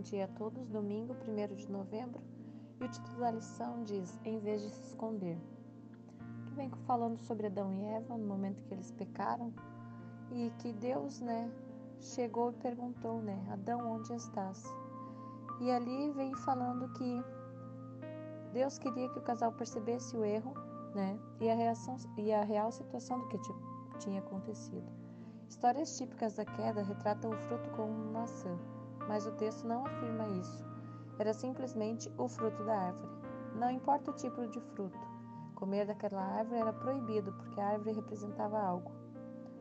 bom dia a todos. Domingo, 1 de novembro, e o título da lição diz: Em vez de se esconder. Que vem falando sobre Adão e Eva no momento que eles pecaram e que Deus, né, chegou e perguntou, né, Adão, onde estás? E ali vem falando que Deus queria que o casal percebesse o erro, né, e a reação e a real situação do que tinha acontecido. Histórias típicas da queda retratam o fruto como uma maçã, mas o texto não afirma isso. Era simplesmente o fruto da árvore. Não importa o tipo de fruto, comer daquela árvore era proibido porque a árvore representava algo.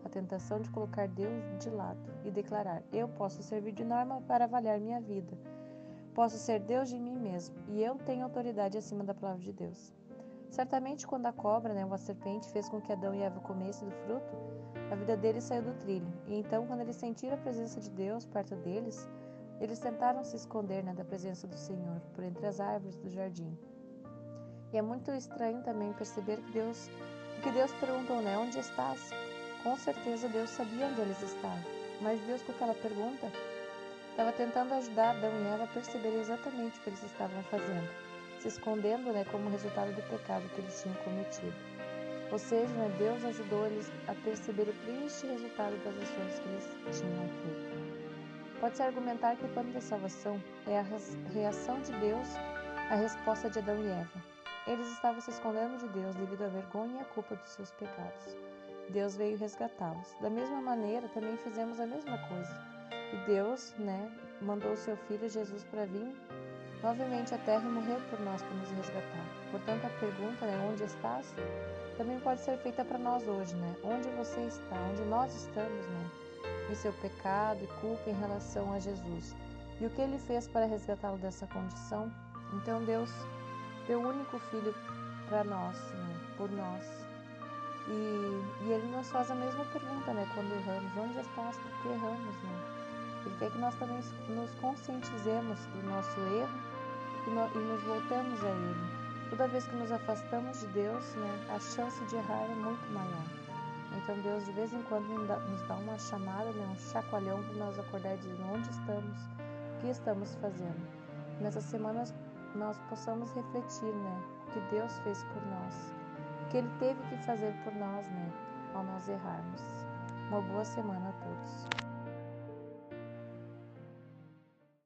A tentação de colocar Deus de lado e declarar: Eu posso servir de norma para avaliar minha vida. Posso ser Deus de mim mesmo e eu tenho autoridade acima da palavra de Deus. Certamente, quando a cobra, né, uma serpente, fez com que Adão e Eva comessem do fruto, a vida deles saiu do trilho. E então, quando eles sentiram a presença de Deus perto deles, eles tentaram se esconder né, da presença do Senhor por entre as árvores do jardim. E é muito estranho também perceber que Deus, que Deus perguntou, né, onde estás? Com certeza Deus sabia onde eles estavam, mas Deus com aquela pergunta estava tentando ajudar Adão e Eva a perceber exatamente o que eles estavam fazendo, se escondendo, né, como resultado do pecado que eles tinham cometido. Ou seja, né, Deus ajudou eles a perceber o triste resultado das ações que eles tinham feito. Pode-se argumentar que o plano da salvação é a reação de Deus à resposta de Adão e Eva. Eles estavam se escondendo de Deus devido à vergonha e à culpa dos seus pecados. Deus veio resgatá-los. Da mesma maneira, também fizemos a mesma coisa. E Deus, né, mandou seu filho Jesus para vir novamente à terra e morrer por nós para nos resgatar. Portanto, a pergunta, né, onde estás? também pode ser feita para nós hoje, né? Onde você está, onde nós estamos, né? Em seu pecado e culpa em relação a Jesus. E o que ele fez para resgatá-lo dessa condição? Então Deus deu o único filho para nós, né? Por nós. E, e, ele nos faz a mesma pergunta, né? Quando erramos, onde estás? Por que erramos, né? Ele quer que nós também nos conscientizemos do nosso erro e, no, e nos voltemos a Ele. Toda vez que nos afastamos de Deus, né, a chance de errar é muito maior. Então Deus de vez em quando nos dá uma chamada, né, um chacoalhão para nós acordar e dizer onde estamos, o que estamos fazendo. Nessas semanas nós possamos refletir, né, o que Deus fez por nós, o que Ele teve que fazer por nós, né, ao nós errarmos. Uma boa semana a todos.